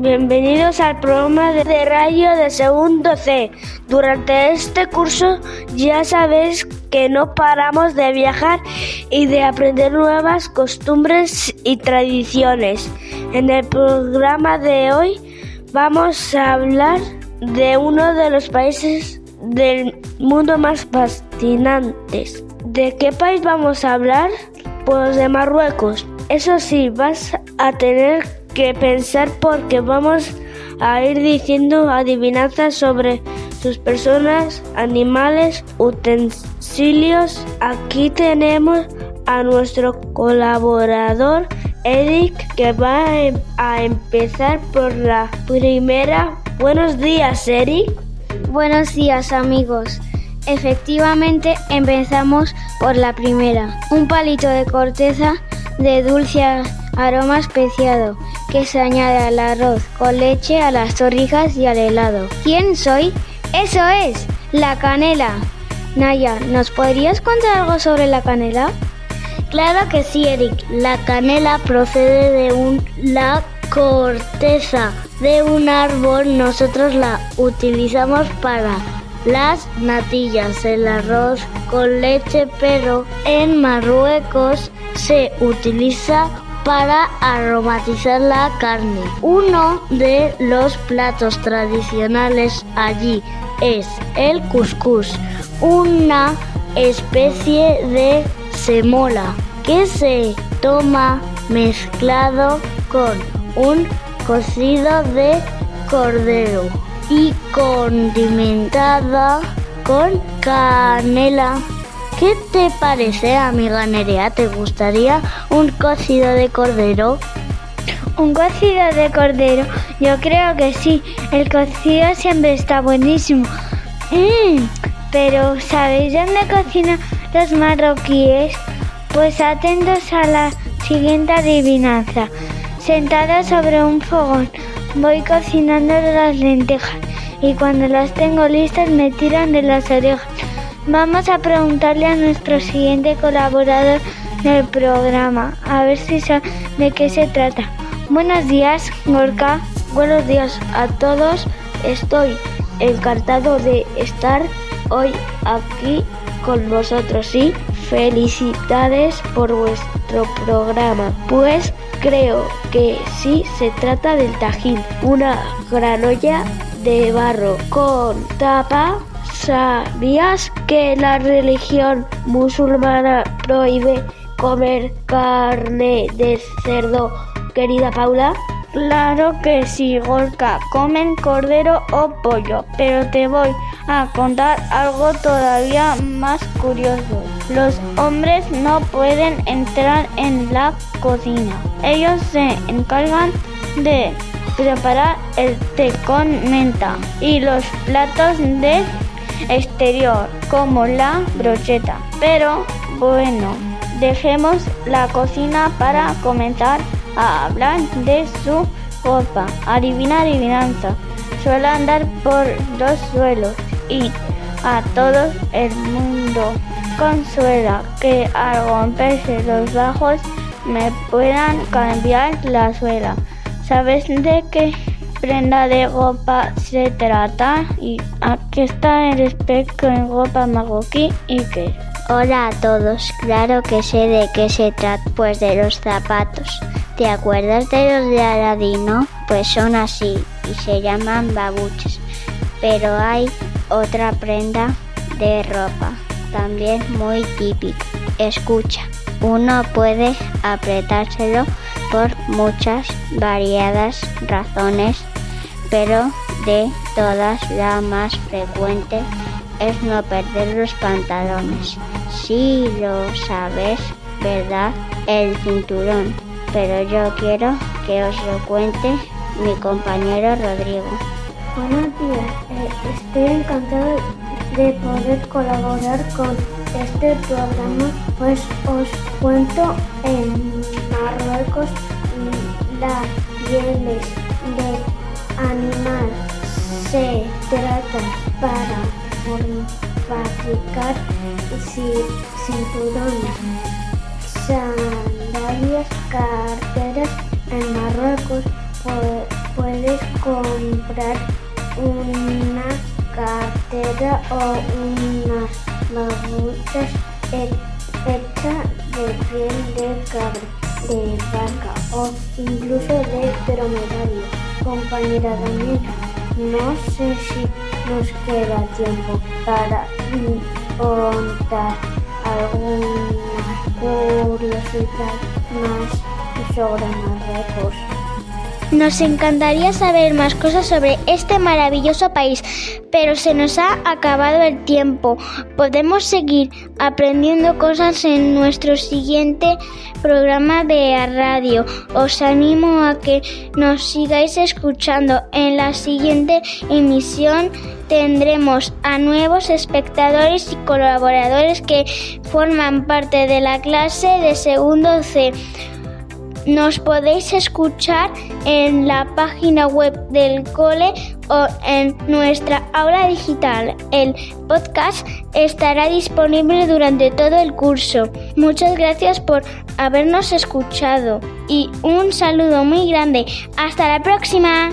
bienvenidos al programa de radio de segundo C. Durante este curso ya sabéis que no paramos de viajar y de aprender nuevas costumbres y tradiciones. En el programa de hoy vamos a hablar de uno de los países del mundo más fascinantes. ¿De qué país vamos a hablar? Pues de Marruecos. Eso sí, vas a tener que pensar porque vamos a ir diciendo adivinanzas sobre sus personas, animales, utensilios. Aquí tenemos a nuestro colaborador Eric que va a empezar por la primera. Buenos días, Eric. Buenos días, amigos. Efectivamente, empezamos por la primera. Un palito de corteza de dulce aroma especiado que se añade al arroz con leche, a las torrijas y al helado. ¿Quién soy? Eso es, la canela. Naya, ¿nos podrías contar algo sobre la canela? Claro que sí, Eric. La canela procede de un, la corteza de un árbol. Nosotros la utilizamos para las natillas, el arroz con leche, pero en Marruecos se utiliza para aromatizar la carne. Uno de los platos tradicionales allí es el couscous, una especie de semola que se toma mezclado con un cocido de cordero y condimentada con canela. ¿Qué te parece, amiga Nerea? ¿Te gustaría un cocido de cordero? Un cocido de cordero, yo creo que sí. El cocido siempre está buenísimo. Mmm, pero ¿sabéis dónde cocinan los marroquíes? Pues atentos a la siguiente adivinanza. Sentada sobre un fogón, voy cocinando las lentejas y cuando las tengo listas me tiran de las orejas. Vamos a preguntarle a nuestro siguiente colaborador del programa, a ver si sabe de qué se trata. Buenos días, Gorka. Buenos días a todos. Estoy encantado de estar hoy aquí con vosotros y felicidades por vuestro programa. Pues creo que sí se trata del tajín, una gran olla de barro con tapa. ¿Sabías que la religión musulmana prohíbe comer carne de cerdo, querida Paula? Claro que sí, Gorka. Comen cordero o pollo. Pero te voy a contar algo todavía más curioso. Los hombres no pueden entrar en la cocina. Ellos se encargan de preparar el té con menta y los platos de exterior como la brocheta. Pero bueno, dejemos la cocina para comenzar a hablar de su ropa. Adivina adivinanza. Suele andar por los suelos y a todo el mundo consuela que al romperse los bajos me puedan cambiar la suela. ¿Sabes de qué prenda de ropa se trata? Y aquí está el espejo en ropa marroquí y qué. Hola a todos, claro que sé de qué se trata, pues de los zapatos. ¿Te acuerdas de los de Aladino? Pues son así y se llaman babuches. Pero hay otra prenda de ropa, también muy típica. Escucha, uno puede apretárselo por muchas variadas razones, pero de todas la más frecuente es no perder los pantalones. Si lo sabes, ¿verdad? El cinturón. Pero yo quiero que os lo cuente mi compañero Rodrigo. Buenos días, eh, estoy encantado de poder colaborar con este programa, pues os cuento en Marruecos las pieles de animal se trata para fabricar cinturones, sandalias, carteras en Marruecos puede puedes comprar una cartera o unas babuchas hechas de piel de cabra, de vaca o incluso de dromedario. Compañera Daniela, no sé si nos queda tiempo para contar alguna curiosidad más sobre Marruecos. Nos encantaría saber más cosas sobre este maravilloso país, pero se nos ha acabado el tiempo. Podemos seguir aprendiendo cosas en nuestro siguiente programa de radio. Os animo a que nos sigáis escuchando. En la siguiente emisión tendremos a nuevos espectadores y colaboradores que forman parte de la clase de segundo C. Nos podéis escuchar en la página web del cole o en nuestra aula digital. El podcast estará disponible durante todo el curso. Muchas gracias por habernos escuchado y un saludo muy grande. Hasta la próxima.